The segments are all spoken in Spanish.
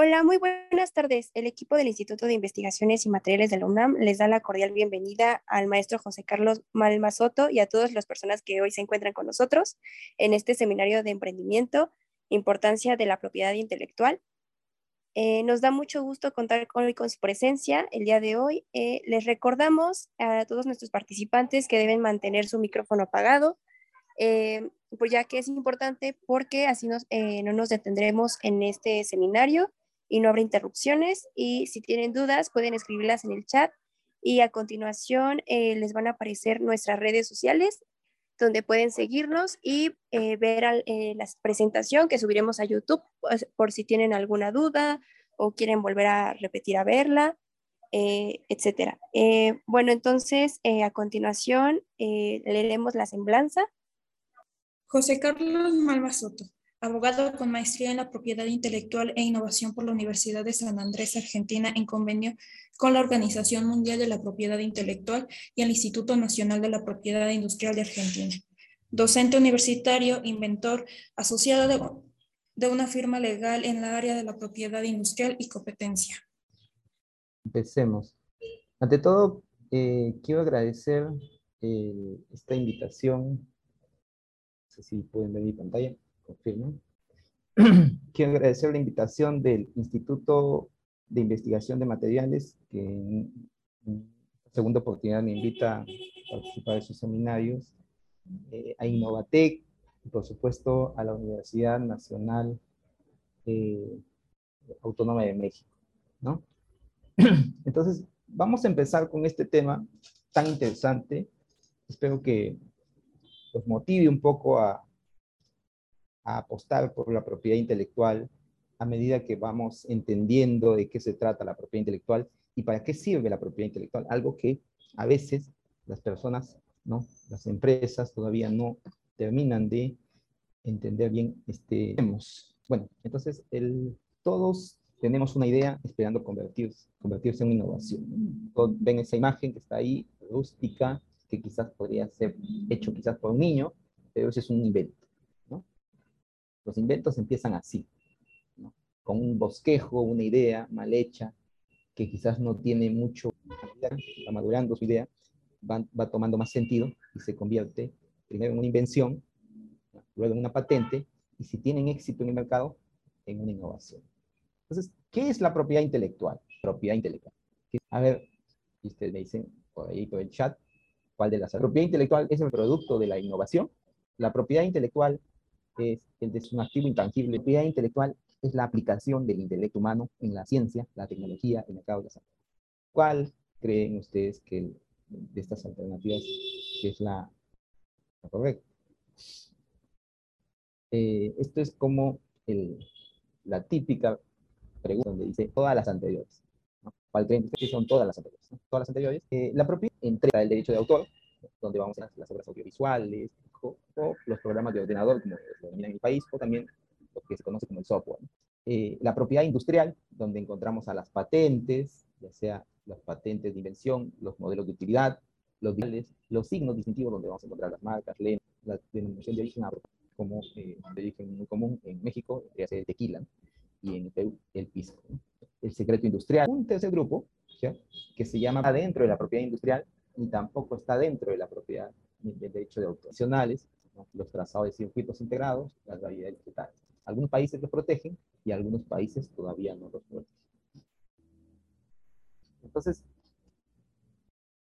Hola, muy buenas tardes. El equipo del Instituto de Investigaciones y Materiales de la UNAM les da la cordial bienvenida al maestro José Carlos Malmasoto y a todas las personas que hoy se encuentran con nosotros en este seminario de emprendimiento, importancia de la propiedad intelectual. Eh, nos da mucho gusto contar con, su presencia el día de hoy. Eh, les recordamos a todos nuestros participantes que deben mantener su micrófono apagado, eh, pues ya que es importante porque así nos, no nos detendremos en este seminario y no habrá interrupciones. Y si tienen dudas, pueden escribirlas en el chat. Y a continuación eh, les van a aparecer nuestras redes sociales donde pueden seguirnos y eh, ver eh, la presentación que subiremos a YouTube pues, por si tienen alguna duda o quieren volver a repetir a verla, etcétera. bueno, entonces a continuación leeremos la semblanza. José Carlos Malva Soto abogado con maestría en la propiedad intelectual e innovación por la Universidad de San Andrés, Argentina, en convenio con la Organización Mundial de la Propiedad Intelectual y el Instituto Nacional de la Propiedad Industrial de Argentina. Docente universitario, inventor, asociado de, una firma legal en la área de la propiedad industrial y competencia. Empecemos. Ante todo, eh, quiero agradecer eh, esta invitación. No sé si pueden ver mi pantalla confirmo. Quiero agradecer la invitación del Instituto de Investigación de Materiales, que en, segunda oportunidad me invita a participar de sus seminarios, eh, a Innovatec, y por supuesto a la Universidad Nacional eh, Autónoma de México. ¿no? Entonces, vamos a empezar con este tema tan interesante. Espero que os motive un poco a, a apostar por la propiedad intelectual a medida que vamos entendiendo de qué se trata la propiedad intelectual y para qué sirve la propiedad intelectual, algo que a veces las personas, ¿no? las empresas todavía no terminan de entender bien. Este, bueno, entonces el, todos tenemos una idea esperando convertirse, convertirse en innovación. ven esa imagen que está ahí, rústica, que quizás podría ser hecho quizás por un niño, pero ese es un invento. Los inventos empiezan así, con un bosquejo, una idea mal hecha, que quizás no tiene mucho, va madurando su idea, va, va tomando más sentido y se convierte primero en una invención, luego en una patente, y si tienen éxito en el mercado, en una innovación. Entonces, ¿qué es la propiedad intelectual? Propiedad intelectual. A ver, ustedes me dicen por ahí, por el chat, ¿cuál de las? La propiedad intelectual es el producto de la innovación. La propiedad intelectual es el de un activo intangible. La propiedad intelectual es la aplicación del intelecto humano en la ciencia, la tecnología, el mercado de la salud. ¿Cuál creen ustedes que de estas alternativas es la, correcta? Eh, esto es como el, la típica pregunta donde dice todas las anteriores. ¿Cuál creen ustedes que son todas las anteriores? Todas las anteriores. Eh, la propiedad entrega el derecho de autor, donde vamos a las obras audiovisuales, o, los programas de ordenador, como se denomina en el país, o también lo que se conoce como el software. Eh, la propiedad industrial, donde encontramos a las patentes, ya sea las patentes de invención, los modelos de utilidad, los los signos distintivos donde vamos a encontrar las marcas, la denominación de origen como eh, de origen muy común en México, sea el tequila, y en Perú el pisco. El secreto industrial. Un tercer grupo, que se llama adentro de la propiedad industrial, ni tampoco está dentro de la propiedad del derecho de autor. Los trazados de circuitos integrados, las variedades digitales. Algunos países los protegen y algunos países todavía no los protegen. Entonces,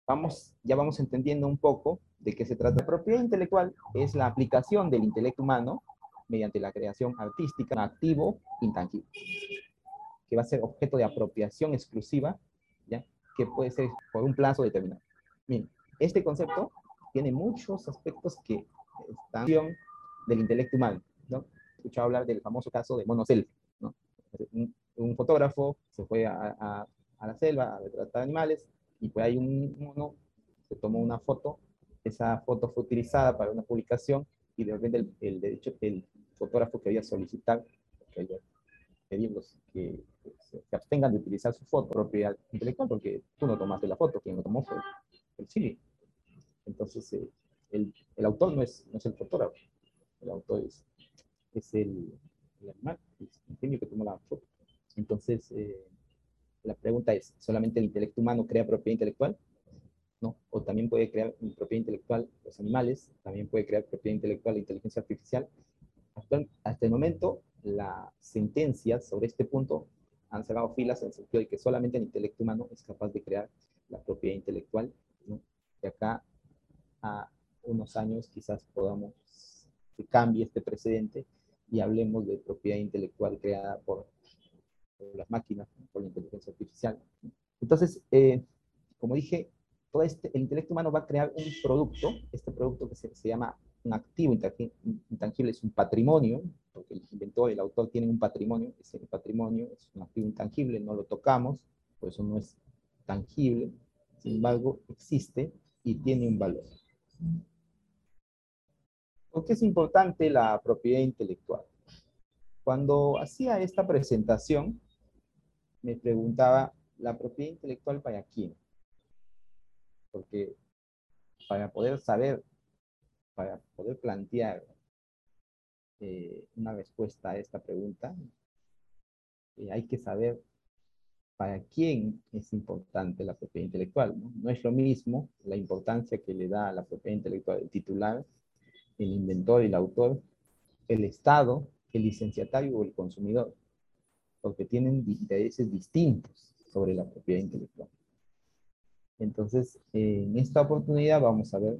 vamos, ya vamos entendiendo un poco de qué se trata. La propiedad intelectual es la aplicación del intelecto humano mediante la creación artística, activo, intangible, que va a ser objeto de apropiación exclusiva, ¿ya? que puede ser por un plazo determinado. Bien, este concepto tiene muchos aspectos que están del intelecto humano, ¿no? He escuchado hablar del famoso caso de Monocel, ¿no? Un, fotógrafo se fue a, a, la selva a retratar animales y pues hay un mono, se tomó una foto, esa foto fue utilizada para una publicación y de repente el, el, derecho, el fotógrafo quería solicitar, quería pedirlos que se, abstengan de utilizar su foto propiedad intelectual porque tú no tomaste la foto, quien lo tomó fue el Chile. Entonces, eh, el, el, autor no es, no es el fotógrafo, el autor es, es el, el animal, es el genio que tomó la foto. Entonces, eh, la pregunta es, ¿solamente el intelecto humano crea propiedad intelectual? ¿No? O también puede crear propiedad intelectual los animales, también puede crear propiedad intelectual la inteligencia artificial. Hasta, hasta el momento, las sentencias sobre este punto han cerrado filas en el sentido de que solamente el intelecto humano es capaz de crear la propiedad intelectual. ¿no? Y acá a unos años quizás podamos que cambie este precedente y hablemos de propiedad intelectual creada por, las máquinas, por la inteligencia artificial. Entonces, eh, como dije, todo este, el intelecto humano va a crear un producto, este producto que se, se llama un activo intangible, es un patrimonio, porque el inventor, el autor tienen un patrimonio, ese patrimonio es un activo intangible, no lo tocamos, por eso no es tangible, sin embargo, existe y tiene un valor. ¿Por qué es importante la propiedad intelectual? Cuando hacía esta presentación, me preguntaba, ¿la propiedad intelectual para quién? Porque para poder saber, para poder plantear eh, una respuesta a esta pregunta, eh, hay que saber para quién es importante la propiedad intelectual. ¿no? ¿no? es lo mismo la importancia que le da a la propiedad intelectual el titular el inventor el autor, el Estado, el licenciatario o el consumidor, porque tienen intereses distintos sobre la propiedad intelectual. Entonces, en esta oportunidad vamos a ver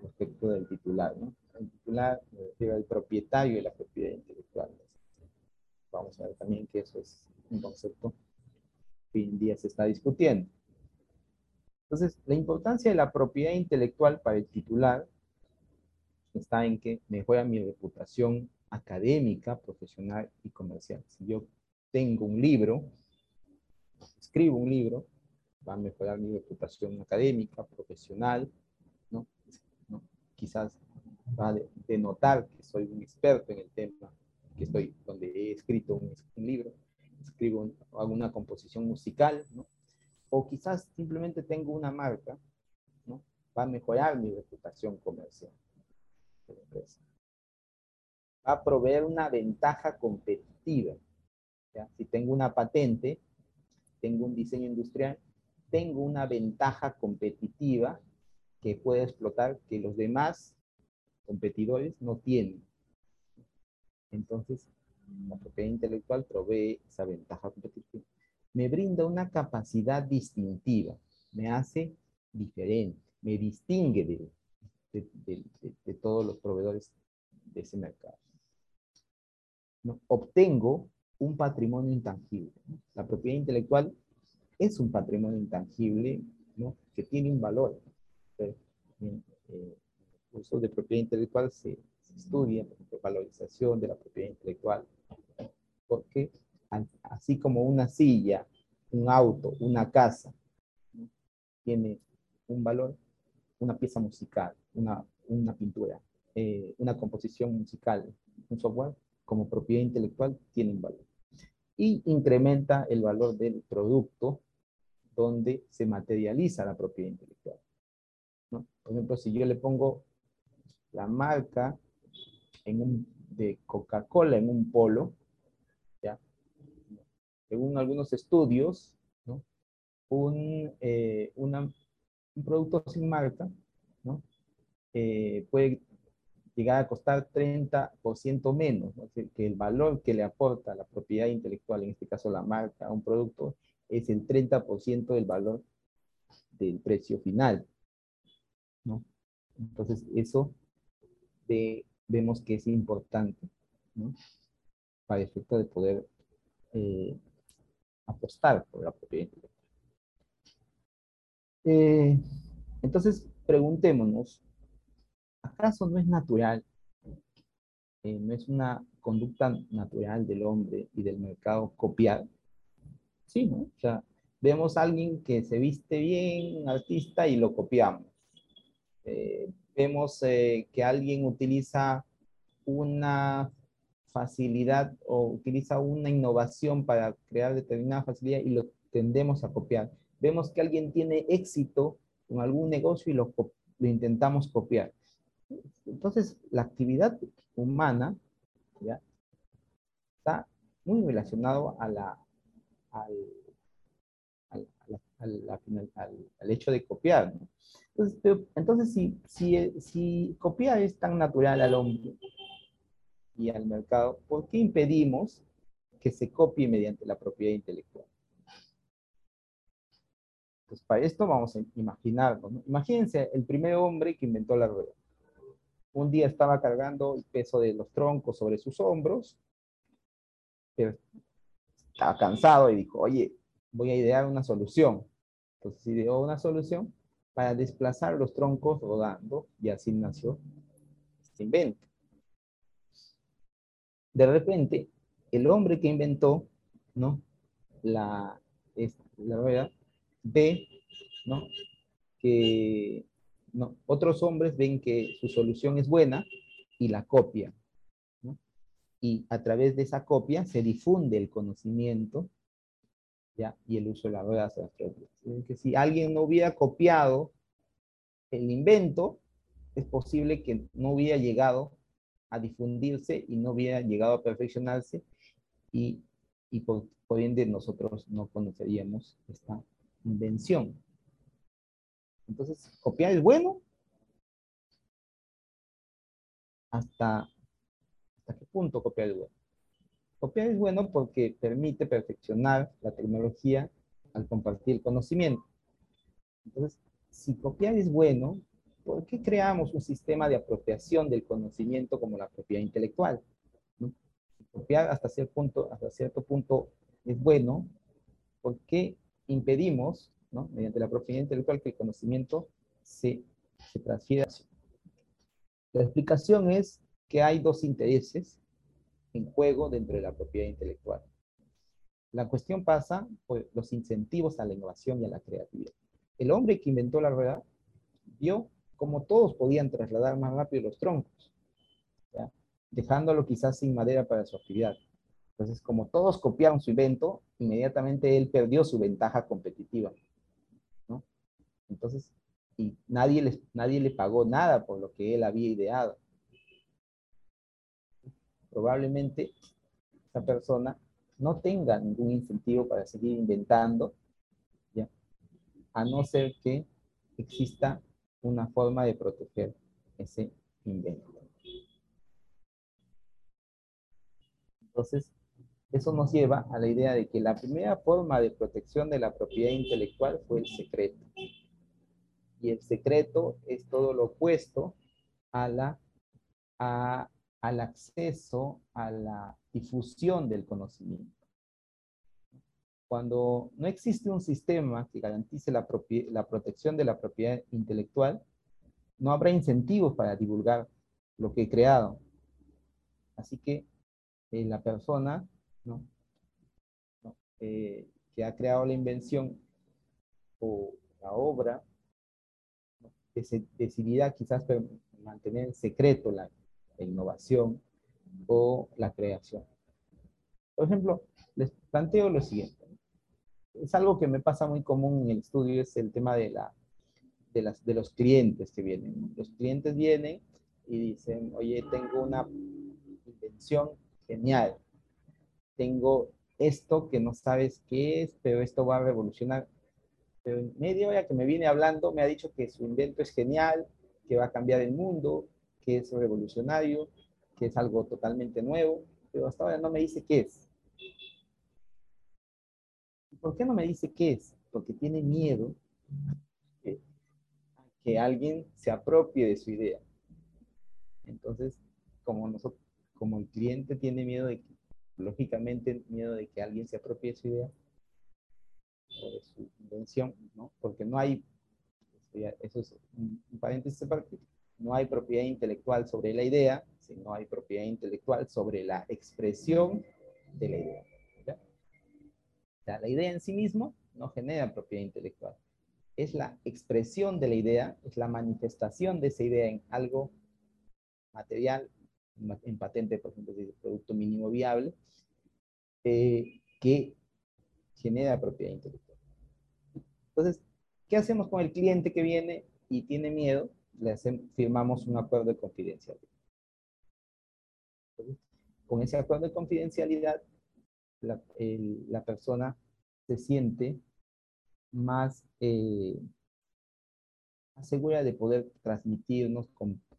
respecto del titular, ¿no? El titular me refiero al propietario de la propiedad intelectual. Vamos a ver también que eso es un concepto que hoy en día se está discutiendo. Entonces, la importancia de la propiedad intelectual para el titular está en que mejora mi reputación académica, profesional y comercial. Si yo tengo un libro, escribo un libro, va a mejorar mi reputación académica, profesional, ¿no? Quizás va a denotar que soy un experto en el tema que estoy, donde he escrito un, libro, escribo alguna composición musical, ¿no? O quizás simplemente tengo una marca, ¿no? Va a mejorar mi reputación comercial empresa. Va a proveer una ventaja competitiva. Si tengo una patente, tengo un diseño industrial, tengo una ventaja competitiva que puede explotar que los demás competidores no tienen. Entonces, la propiedad intelectual provee esa ventaja competitiva. Me brinda una capacidad distintiva, me hace diferente, me distingue de, de, todos los proveedores de ese mercado. ¿No? Obtengo un patrimonio intangible. La propiedad intelectual es un patrimonio intangible ¿no? que tiene un valor. Eh, el uso de propiedad intelectual se, estudia, por ejemplo, valorización de la propiedad intelectual, porque así como una silla, un auto, una casa, tiene un valor, una pieza musical, una, una pintura, eh, una composición musical, un software, como propiedad intelectual, tienen valor. Y incrementa el valor del producto donde se materializa la propiedad intelectual. Por ejemplo, si yo le pongo la marca en un, de Coca-Cola en un polo, ¿ya? según algunos estudios, ¿no? un, eh, un producto sin marca ¿no? Eh, puede llegar a costar 30% menos, que el valor que le aporta la propiedad intelectual, en este caso la marca, a un producto, es el 30% del valor del precio final. ¿no? Entonces, eso vemos que es importante ¿no? para el efecto de poder eh, apostar por la propiedad intelectual. Eh, entonces, preguntémonos, ¿acaso no es natural, eh, no es una conducta natural del hombre y del mercado copiar? Sí, ¿no? O sea, vemos a alguien que se viste bien, un artista, y lo copiamos. Eh, vemos que alguien utiliza una facilidad o utiliza una innovación para crear determinada facilidad y lo tendemos a copiar. Vemos que alguien tiene éxito con algún negocio y lo, intentamos copiar. Entonces, la actividad humana está muy relacionado a la, al, al, hecho de copiar. Entonces, entonces si, si, si copiar es tan natural al hombre y al mercado, ¿por qué impedimos que se copie mediante la propiedad intelectual? Pues para esto vamos a imaginarnos. Imagínense el primer hombre que inventó la rueda. Un día estaba cargando el peso de los troncos sobre sus hombros, pero estaba cansado y dijo, oye, voy a idear una solución. Entonces ideó una solución para desplazar los troncos rodando y así nació este invento. De repente, el hombre que inventó ¿no? la, la rueda ve ¿no? que ¿no? otros hombres ven que su solución es buena y la copian. Y a través de esa copia se difunde el conocimiento ¿ya? y el uso de la rueda hacia las Que si alguien no hubiera copiado el invento, es posible que no hubiera llegado a difundirse y no hubiera llegado a perfeccionarse y, y por, por ende nosotros no conoceríamos esta invención. Entonces, copiar es bueno. ¿Hasta, hasta qué punto copiar es bueno? Copiar es bueno porque permite perfeccionar la tecnología al compartir el conocimiento. Entonces, si copiar es bueno, ¿por qué creamos un sistema de apropiación del conocimiento como la propiedad intelectual? Si copiar hasta cierto, punto, hasta cierto punto es bueno, ¿por qué impedimos, ¿no? mediante la propiedad intelectual, que el conocimiento se, se transfiera? La explicación es que hay dos intereses en juego dentro de la propiedad intelectual. La cuestión pasa por los incentivos a la innovación y a la creatividad. El hombre que inventó la rueda vio cómo todos podían trasladar más rápido los troncos, dejándolo quizás sin madera para su actividad. Entonces, como todos copiaron su invento, inmediatamente él perdió su ventaja competitiva. Entonces, y nadie, nadie le pagó nada por lo que él había ideado probablemente esa persona no tenga ningún incentivo para seguir inventando, ¿ya? a no ser que exista una forma de proteger ese invento. Entonces, eso nos lleva a la idea de que la primera forma de protección de la propiedad intelectual fue el secreto. Y el secreto es todo lo opuesto a al acceso a la difusión del conocimiento. Cuando no existe un sistema que garantice la, la protección de la propiedad intelectual, no habrá incentivos para divulgar lo que he creado. Así que eh, la persona eh, que ha creado la invención o la obra decidirá quizás mantener en secreto la, innovación o la creación. Por ejemplo, les planteo lo siguiente. Es algo que me pasa muy común en el estudio, es el tema de, la, de los clientes que vienen. Los clientes vienen y dicen, oye, tengo una invención genial. Tengo esto que no sabes qué es, pero esto va a revolucionar. Pero en media hora que me viene hablando, me ha dicho que su invento es genial, que va a cambiar el mundo, que es revolucionario, que es algo totalmente nuevo, pero hasta ahora no me dice qué es. ¿Por qué no me dice qué es? Porque tiene miedo que, que alguien se apropie de su idea. Entonces, como, nosotros, como el cliente tiene miedo de que, lógicamente, miedo de que alguien se apropie su idea, o su invención, ¿no? Porque no hay, eso es un, paréntesis aparte, no hay propiedad intelectual sobre la idea, sino hay propiedad intelectual sobre la expresión de la idea. la idea en sí mismo no genera propiedad intelectual. Es la expresión de la idea, es la manifestación de esa idea en algo material, en patente, por ejemplo, el producto mínimo viable, eh, que genera propiedad intelectual. Entonces, ¿qué hacemos con el cliente que viene y tiene miedo? le firmamos un acuerdo de confidencialidad. con ese acuerdo de confidencialidad, la, persona se siente más, eh, segura de poder transmitirnos,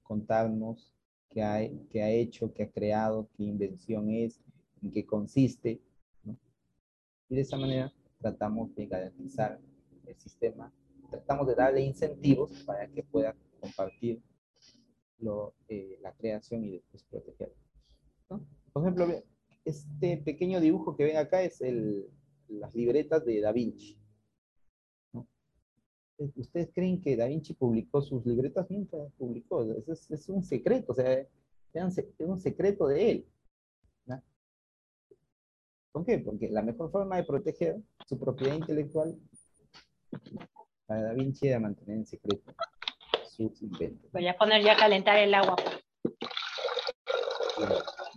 contarnos qué ha, qué ha hecho, qué ha creado, qué invención es, en qué consiste. Y de esa manera tratamos de garantizar el sistema, tratamos de darle incentivos para que pueda compartir lo, eh, la creación y después protegerla. Por ejemplo, este pequeño dibujo que ven acá es el, las libretas de Da Vinci. ¿Ustedes creen que Da Vinci publicó sus libretas? Nunca publicó. Es, es, un secreto, o sea, es un secreto de él. ¿Por qué? Porque la mejor forma de proteger su propiedad intelectual para Da Vinci era mantener en secreto sus inventos. Voy a poner ya a calentar el agua.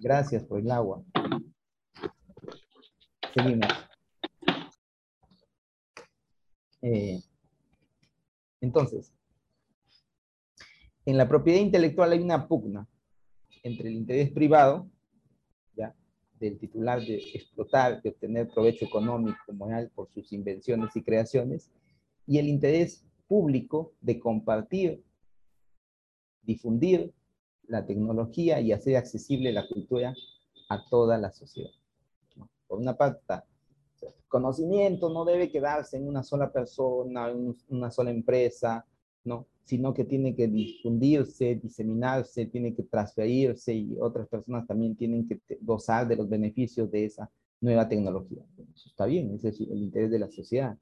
Gracias por el agua. Seguimos. Eh, entonces, en la propiedad intelectual hay una pugna entre el interés privado, ¿ya? del titular de explotar, de obtener provecho económico, moral por sus invenciones y creaciones, y el interés público de compartir, difundir la tecnología y hacer accesible la cultura a toda la sociedad. Por una parte, conocimiento no debe quedarse en una sola persona, en una sola empresa, ¿no? sino que tiene que difundirse, diseminarse, tiene que transferirse y otras personas también tienen que gozar de los beneficios de esa nueva tecnología. Eso está bien, ese es el interés de la sociedad.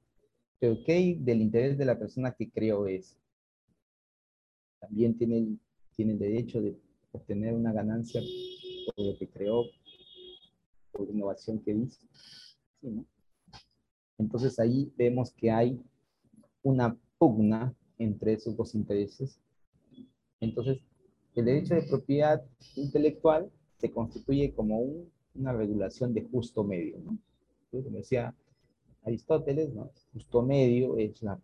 Pero ¿qué hay del interés de la persona que creó eso? También tiene tiene el derecho de obtener una ganancia por lo que creó, por innovación que hizo. Entonces ahí vemos que hay una pugna entre esos dos intereses. Entonces, el derecho de propiedad intelectual se constituye como una regulación de justo medio, ¿no? Como decía Aristóteles, ¿no? Justo medio es la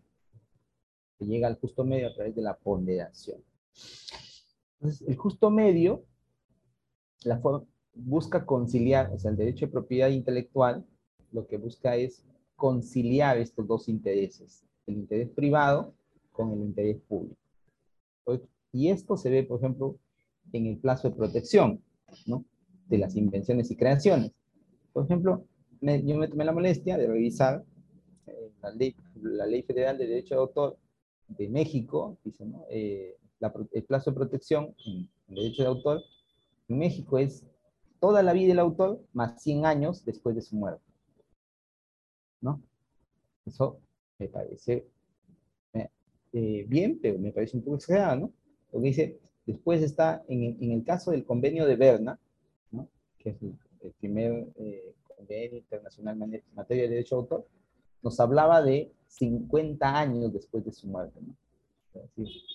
que llega al justo medio a través de la ponderación. Entonces, el justo medio la busca conciliar, o sea, el derecho de propiedad intelectual lo que busca es conciliar estos dos intereses, el interés privado con el interés público. Y esto se ve, por ejemplo, en el plazo de protección. De las invenciones y creaciones. Por ejemplo, yo me tomé la molestia de revisar eh, la, ley, la Federal de Derecho de Autor de México, dice, ¿no? Eh, el plazo de protección en, derecho de autor en México es toda la vida del autor más 100 años después de su muerte. ¿No? Eso me parece eh, bien, pero me parece un poco exagerado, ¿no? Porque dice, después está en, en el caso del convenio de Berna, ¿no? que es el, primer eh, convenio internacional en materia de derecho de autor, nos hablaba de 50 años después de su muerte, ¿no?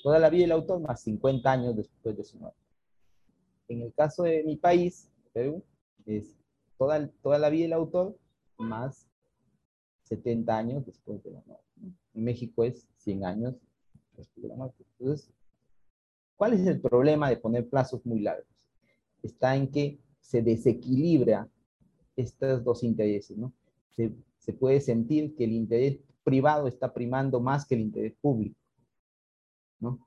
toda la vida del autor más 50 años después de su muerte. En el caso de mi país, Perú, es toda, toda la vida del autor más 70 años después de la muerte. En México es 100 años entonces, ¿cuál es el problema de poner plazos muy largos? Está en que se desequilibra estos dos intereses, ¿no? Se, puede sentir que el interés privado está primando más que el interés público, ¿no?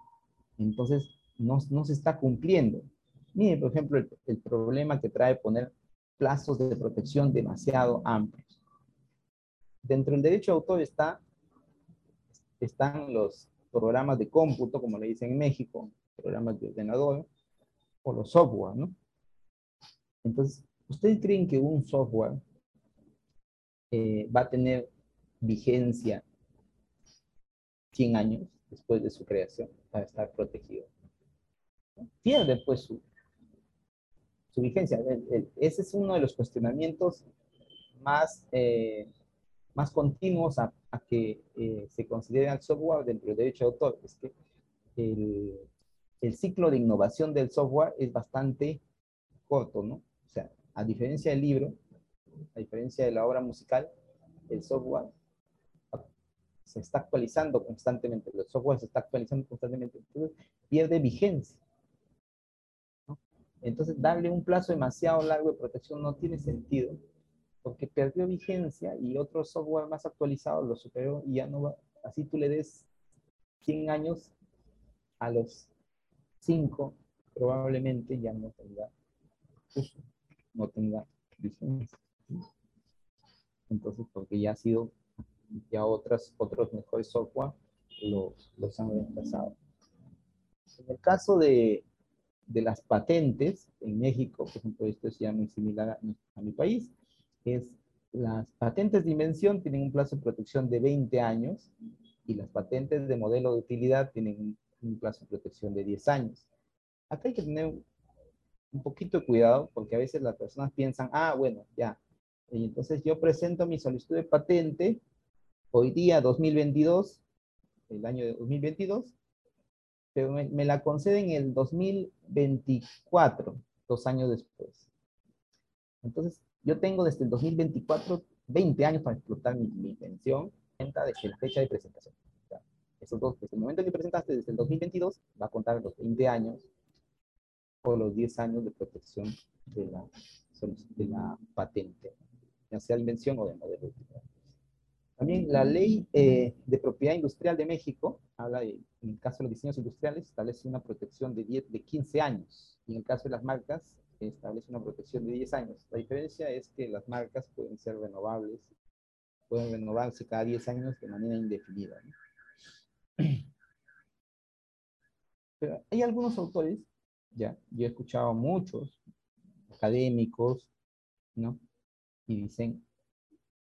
Entonces, no, se está cumpliendo. Mire, por ejemplo, el problema que trae poner plazos de protección demasiado amplios. Dentro del derecho de autor está, están los programas de cómputo, como le dicen en México, programas de ordenador, o los software, ¿no? Entonces, ¿ustedes creen que un software eh, va a tener vigencia 100 años después de su creación para estar protegido? Pierde pues su, su vigencia. ese es uno de los cuestionamientos más eh, más continuos a, que eh, se considere el software dentro del derecho de autor. Es que el, el, ciclo de innovación del software es bastante corto, ¿no? O sea, a diferencia del libro, a diferencia de la obra musical, el software se está actualizando constantemente, el software se está actualizando constantemente, entonces pierde vigencia. Entonces, darle un plazo demasiado largo de protección no tiene sentido porque perdió vigencia y otro software más actualizado lo superó y ya no va, así tú le des 100 años a los 5, probablemente ya no tenga no tenga vigencia. Entonces, porque ya ha sido, ya otras, otros mejores software los, los han reemplazado. En el caso de, de las patentes en México, por ejemplo, esto es ya muy similar a, mi país, es las patentes de invención tienen un plazo de protección de 20 años y las patentes de modelo de utilidad tienen un, plazo de protección de 10 años. Acá hay que tener un poquito de cuidado porque a veces las personas piensan, ah, bueno, ya. Y entonces yo presento mi solicitud de patente hoy día, 2022, el año de 2022, pero me, la conceden en el 2024, dos años después. Entonces, yo tengo desde el 2024 20 años para explotar mi, mi invención desde la fecha de presentación. esos dos, desde el momento que presentaste, desde el 2022, va a contar los 20 años o los 10 años de protección de la, de la patente, ya sea de invención o de modelo. También la ley eh, de propiedad industrial de México habla de, en el caso de los diseños industriales, establece una protección de, 10, de 15 años. Y en el caso de las marcas, establece una protección de 10 años. La diferencia es que las marcas pueden ser renovables, pueden renovarse cada 10 años de manera indefinida. Pero hay algunos autores, ya, yo he escuchado muchos académicos, ¿no? Y dicen,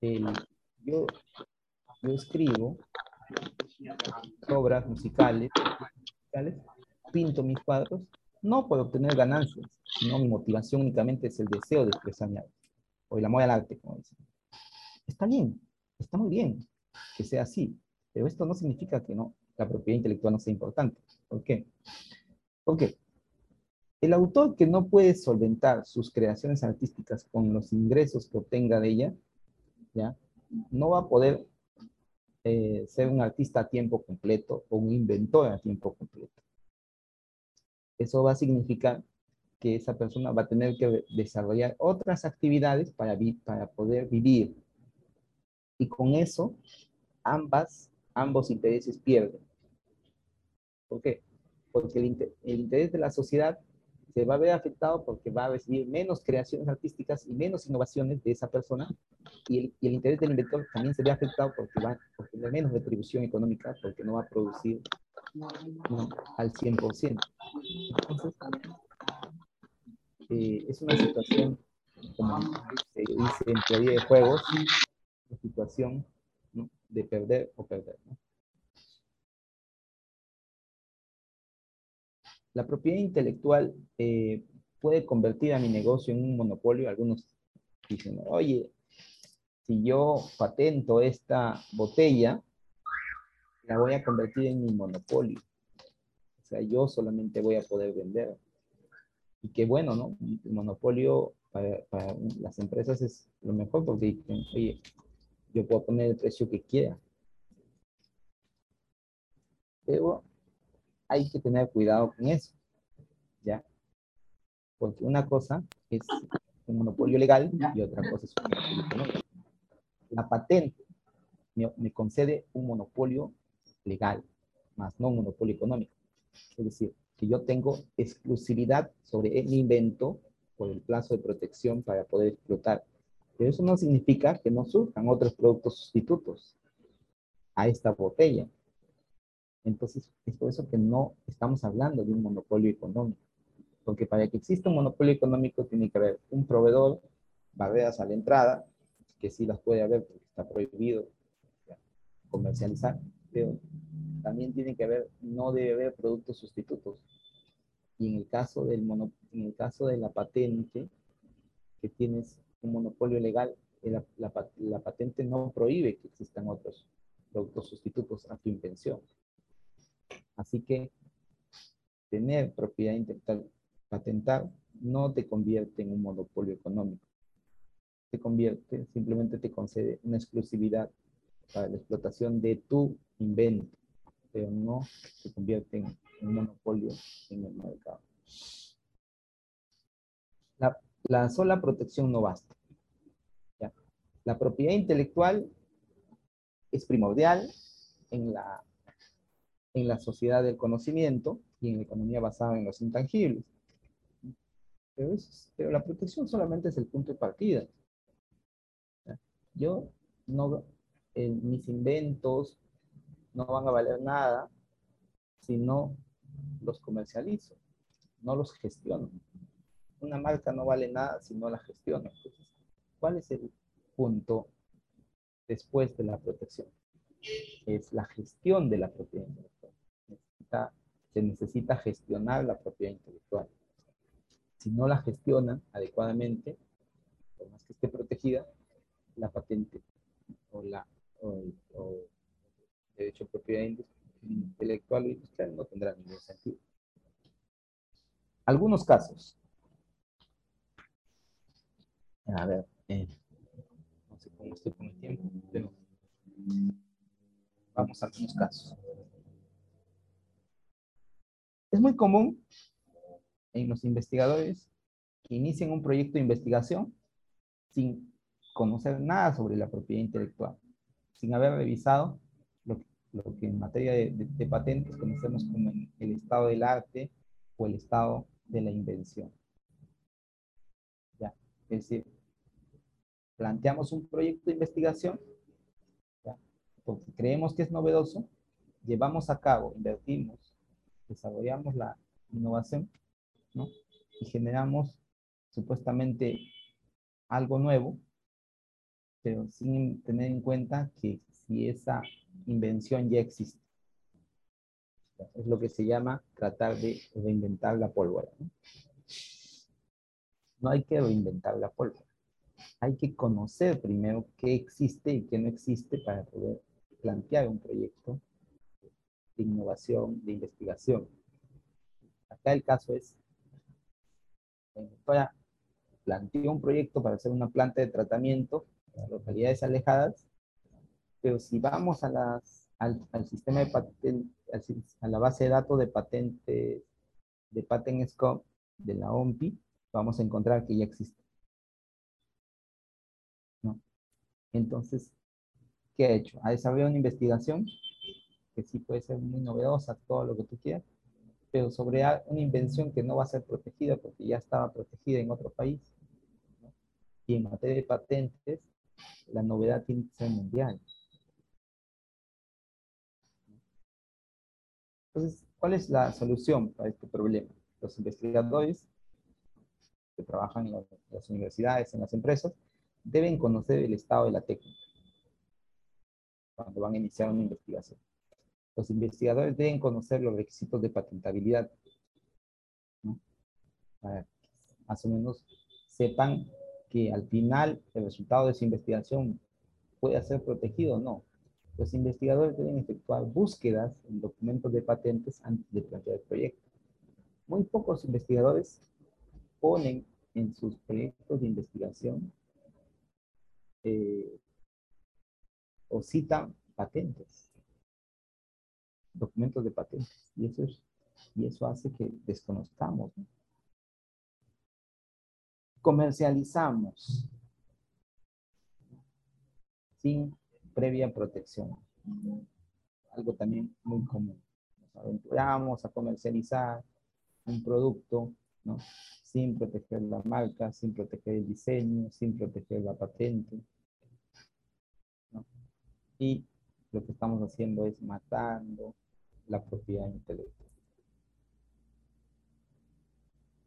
yo, yo escribo obras musicales, pinto mis cuadros, no por obtener ganancias, sino mi motivación únicamente es el deseo de expresar mi arte, o el amor al arte, como dicen. Está bien, está muy bien que sea así, pero esto no significa que no, la propiedad intelectual no sea importante. ¿Por qué? Porque el autor que no puede solventar sus creaciones artísticas con los ingresos que obtenga de ella, ¿ya? no va a poder eh, ser un artista a tiempo completo o un inventor a tiempo completo. Eso va a significar que esa persona va a tener que desarrollar otras actividades para, para poder vivir. Y con eso, ambas, ambos intereses pierden. ¿Por qué? Porque el, el interés de la sociedad se va a ver afectado porque va a recibir menos creaciones artísticas y menos innovaciones de esa persona y el, y el interés del inventor también se ve afectado porque va a tener menos retribución económica porque no va a producir al 100%. Entonces, eh, es una situación, como se dice en teoría de juegos, una situación de perder o perder. La propiedad intelectual eh, puede convertir a mi negocio en un monopolio. Algunos dicen, oye, si yo patento esta botella, la voy a convertir en mi monopolio. O sea, yo solamente voy a poder vender. Y qué bueno, ¿no? El monopolio para, para las empresas es lo mejor porque dicen, oye, yo puedo poner el precio que quiera. Pero hay que tener cuidado con eso, ¿ya? Porque una cosa es un monopolio legal y otra cosa es un monopolio económico. La patente me, me concede un monopolio legal, más no un monopolio económico. Es decir, que yo tengo exclusividad sobre mi invento por el plazo de protección para poder explotar. Pero eso no significa que no surjan otros productos sustitutos a esta botella. Entonces, es por eso que no estamos hablando de un monopolio económico. Porque para que exista un monopolio económico tiene que haber un proveedor, barreras a la entrada, que sí las puede haber porque está prohibido comercializar, pero también tiene que haber, no debe haber productos sustitutos. Y en el caso, del mono, en el caso de la patente, que tienes un monopolio legal, la, la, la patente no prohíbe que existan otros productos sustitutos a tu invención. Así que tener propiedad intelectual patentar no te convierte en un monopolio económico. Te convierte, simplemente te concede una exclusividad para la explotación de tu invento, pero no se convierte en un monopolio en el mercado. La, sola protección no basta. La propiedad intelectual es primordial en la, en la sociedad del conocimiento y en la economía basada en los intangibles. Pero, pero la protección solamente es el punto de partida. Yo no, mis inventos no van a valer nada si no los comercializo, no los gestiono. Una marca no vale nada si no la gestiono. ¿cuál es el punto después de la protección? Es la gestión de la propiedad intelectual. se necesita gestionar la propiedad intelectual. Si no la gestionan adecuadamente, por más que esté protegida, la patente o la o, derecho de propiedad intelectual o industrial no tendrá ningún sentido. Algunos casos. A ver, eh, no sé cómo estoy con el tiempo, pero vamos a algunos casos. Es muy común en los investigadores que inicien un proyecto de investigación sin conocer nada sobre la propiedad intelectual sin haber revisado lo, que en materia de, patentes conocemos como el estado del arte o el estado de la invención. Es decir, planteamos un proyecto de investigación, porque creemos que es novedoso, llevamos a cabo, invertimos, desarrollamos la innovación, ¿no? y generamos supuestamente algo nuevo, pero sin tener en cuenta que si esa invención ya existe. Es lo que se llama tratar de reinventar la pólvora. ¿no? hay que reinventar la pólvora. Hay que conocer primero qué existe y qué no existe para poder plantear un proyecto de innovación, de investigación. Acá el caso es, para plantear un proyecto para hacer una planta de tratamiento localidades alejadas, pero si vamos a las, al, sistema de patentes, a la base de datos de patentes, de Patent Scope de la OMPI, vamos a encontrar que ya existe. ¿No? Entonces, ¿qué ha hecho? Ha desarrollado una investigación que sí puede ser muy novedosa, todo lo que tú quieras, pero sobre una invención que no va a ser protegida porque ya estaba protegida en otro país. Y en materia de patentes, la novedad tiene que ser mundial. Entonces, ¿cuál es la solución para este problema? Los investigadores que trabajan en las universidades, en las empresas, deben conocer el estado de la técnica cuando van a iniciar una investigación. Los investigadores deben conocer los requisitos de patentabilidad. Para que más o menos sepan que al final el resultado de esa investigación pueda ser protegido o no. Los investigadores deben efectuar búsquedas en documentos de patentes antes de plantear el proyecto. Muy pocos investigadores ponen en sus proyectos de investigación eh, o citan patentes, documentos de patentes. Y eso, y eso hace que desconozcamos. ¿no? comercializamos sin previa protección. Algo también muy común. Nos aventuramos a comercializar un producto ¿no? sin proteger la marca, sin proteger el diseño, sin proteger la patente. Y lo que estamos haciendo es matando la propiedad intelectual.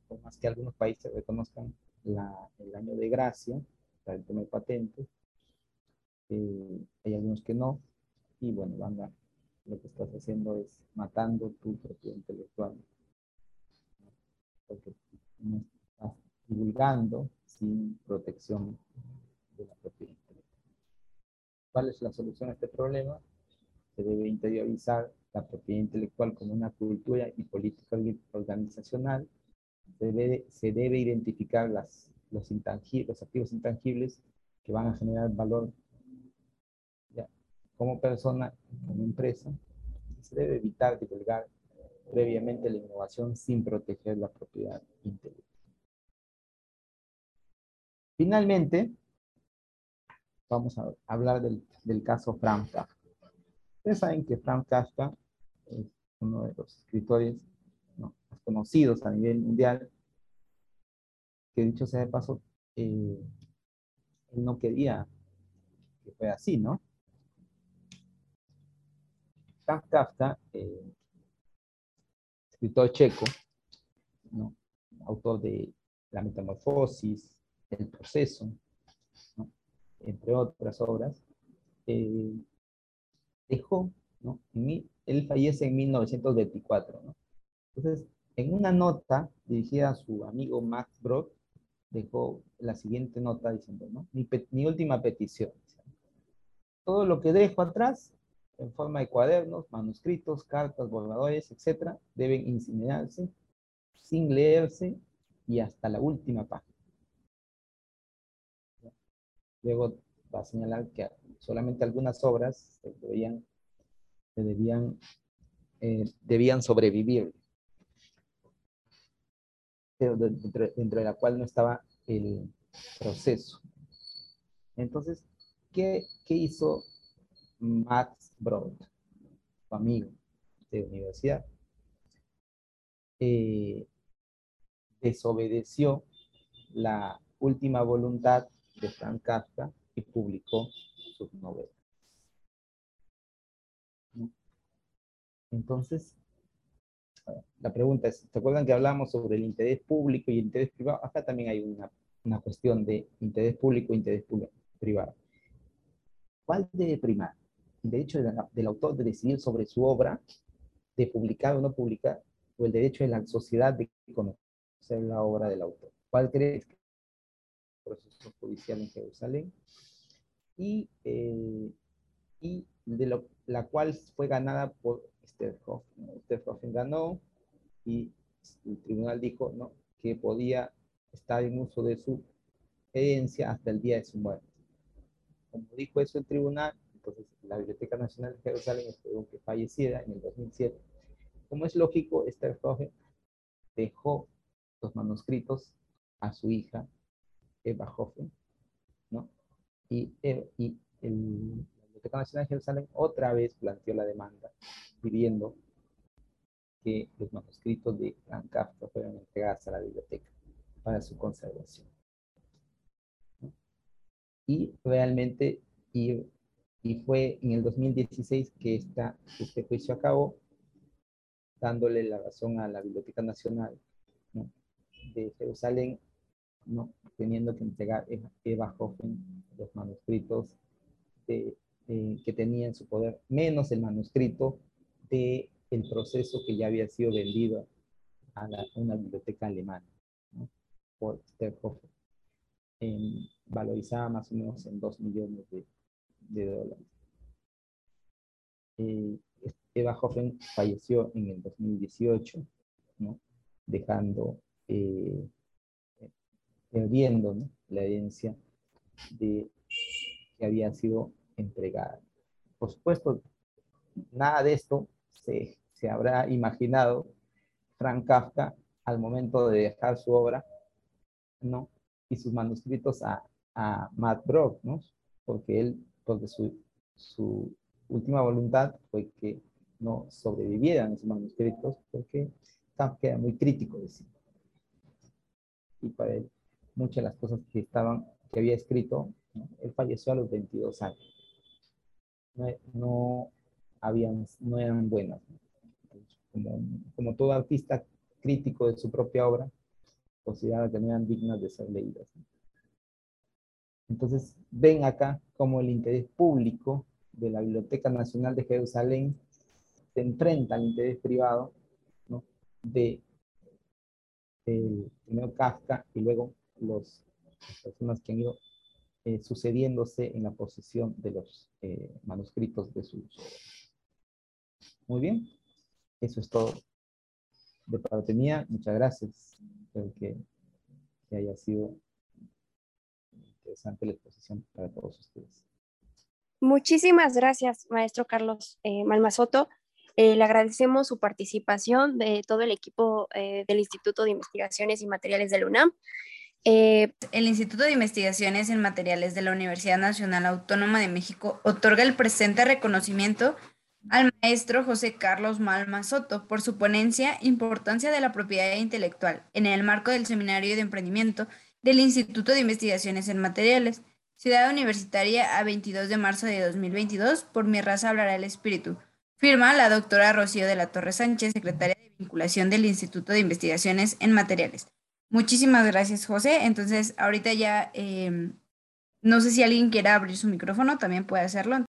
Por más que algunos países reconozcan el año de gracia para el tema de patentes. Eh, hay algunos que no. Y bueno, banda, lo que estás haciendo es matando tu propiedad intelectual. Porque no estás divulgando sin protección de la propiedad intelectual. ¿Cuál es la solución a este problema? Se debe interiorizar la propiedad intelectual como una cultura y política organizacional se debe, identificar las, los, los activos intangibles que van a generar valor como persona, como empresa. Se debe evitar divulgar previamente la innovación sin proteger la propiedad intelectual. Finalmente, vamos a hablar del, caso Frank Kafka. Ustedes saben que Frank Kafka es uno de los escritores más conocidos a nivel mundial, que dicho sea de paso, eh, él no quería que fuera así, ¿no? Frank Kafka, eh, escritor checo, ¿no? autor de La Metamorfosis, El Proceso, ¿no? entre otras obras, eh, dejó, ¿no? él fallece en 1924, ¿no? Entonces, en una nota dirigida a su amigo Max Brod, dejó la siguiente nota diciendo, ¿no? Mi, mi última petición. Todo lo que dejo atrás, en forma de cuadernos, manuscritos, cartas, borradores, etcétera, deben incinerarse sin leerse y hasta la última página. Luego va a señalar que solamente algunas obras debían, debían, eh, debían sobrevivir, pero dentro, dentro, de la cual no estaba el proceso. Entonces, ¿qué, qué hizo Max Brod, su amigo de universidad? Eh, desobedeció la última voluntad de Frank Kafka y publicó sus novelas. Entonces, la pregunta es, ¿se acuerdan que hablamos sobre el interés público y el interés privado? Acá también hay una, una cuestión de interés público e interés privado. ¿Cuál debe primar? ¿El derecho del autor de decidir sobre su obra, de publicar o no publicar, o el derecho de la sociedad de conocer la obra del autor? ¿Cuál crees que proceso judicial en Jerusalén, y, eh, y de lo, la cual fue ganada por Sterhoffen. Sterhoffen ganó y el tribunal dijo ¿no? que podía estar en uso de su herencia hasta el día de su muerte. Como dijo eso el tribunal, entonces la Biblioteca Nacional de Jerusalén esperó que falleciera en el 2007. Como es lógico, Sterhoffen dejó los manuscritos a su hija Eva Hoffen, ¿no? Y, eh, y el, la Biblioteca Nacional de Jerusalén otra vez planteó la demanda pidiendo que los manuscritos de Frank Kafka fueran entregados a la biblioteca para su conservación. Y realmente, y, y, fue en el 2016 que este juicio acabó, dándole la razón a la Biblioteca Nacional ¿no? de Jerusalén ¿no? teniendo que entregar Eva Hoffen los manuscritos de, que tenía en su poder, menos el manuscrito del el proceso que ya había sido vendido a una biblioteca alemana ¿no? por Sterhofen, valorizada más o menos en 2 millones de, de dólares. Eh, Eva Hoffen falleció en el 2018, ¿no? dejando eh, perdiendo la herencia de, que había sido entregada. Por supuesto, nada de esto se, se habrá imaginado Frank Kafka al momento de dejar su obra, ¿no? Y sus manuscritos a, a Matt Brock, ¿no? Porque él, porque su, su última voluntad fue que no sobrevivieran esos manuscritos, porque Kafka era muy crítico de sí. Y para él muchas de las cosas que estaban, que había escrito, él falleció a los 22 años. No, habían, no eran buenas. Como, como, todo artista crítico de su propia obra, consideraba que no eran dignas de ser leídas. Entonces, ven acá como el interés público de la Biblioteca Nacional de Jerusalén se enfrenta al interés privado ¿no? de primero Kafka y luego las personas que han ido eh, sucediéndose en la posesión de los eh, manuscritos de sus Muy bien, eso es todo de parte mía. Muchas gracias. Espero que haya sido interesante la exposición para todos ustedes. Muchísimas gracias, maestro Carlos eh, Malmasoto. Eh, le agradecemos su participación de todo el equipo eh, del Instituto de Investigaciones y Materiales de la UNAM Eh, el Instituto de Investigaciones en Materiales de la Universidad Nacional Autónoma de México otorga el presente reconocimiento al maestro José Carlos Malma Soto por su ponencia Importancia de la propiedad intelectual en el marco del Seminario de Emprendimiento del Instituto de Investigaciones en Materiales, Ciudad Universitaria a 22 de marzo de 2022, por mi raza hablará el espíritu. Firma la doctora Rocío de la Torre Sánchez, secretaria de vinculación del Instituto de Investigaciones en Materiales. Muchísimas gracias, José. Entonces, ahorita ya, em, no sé si alguien quiera abrir su micrófono, también puede hacerlo.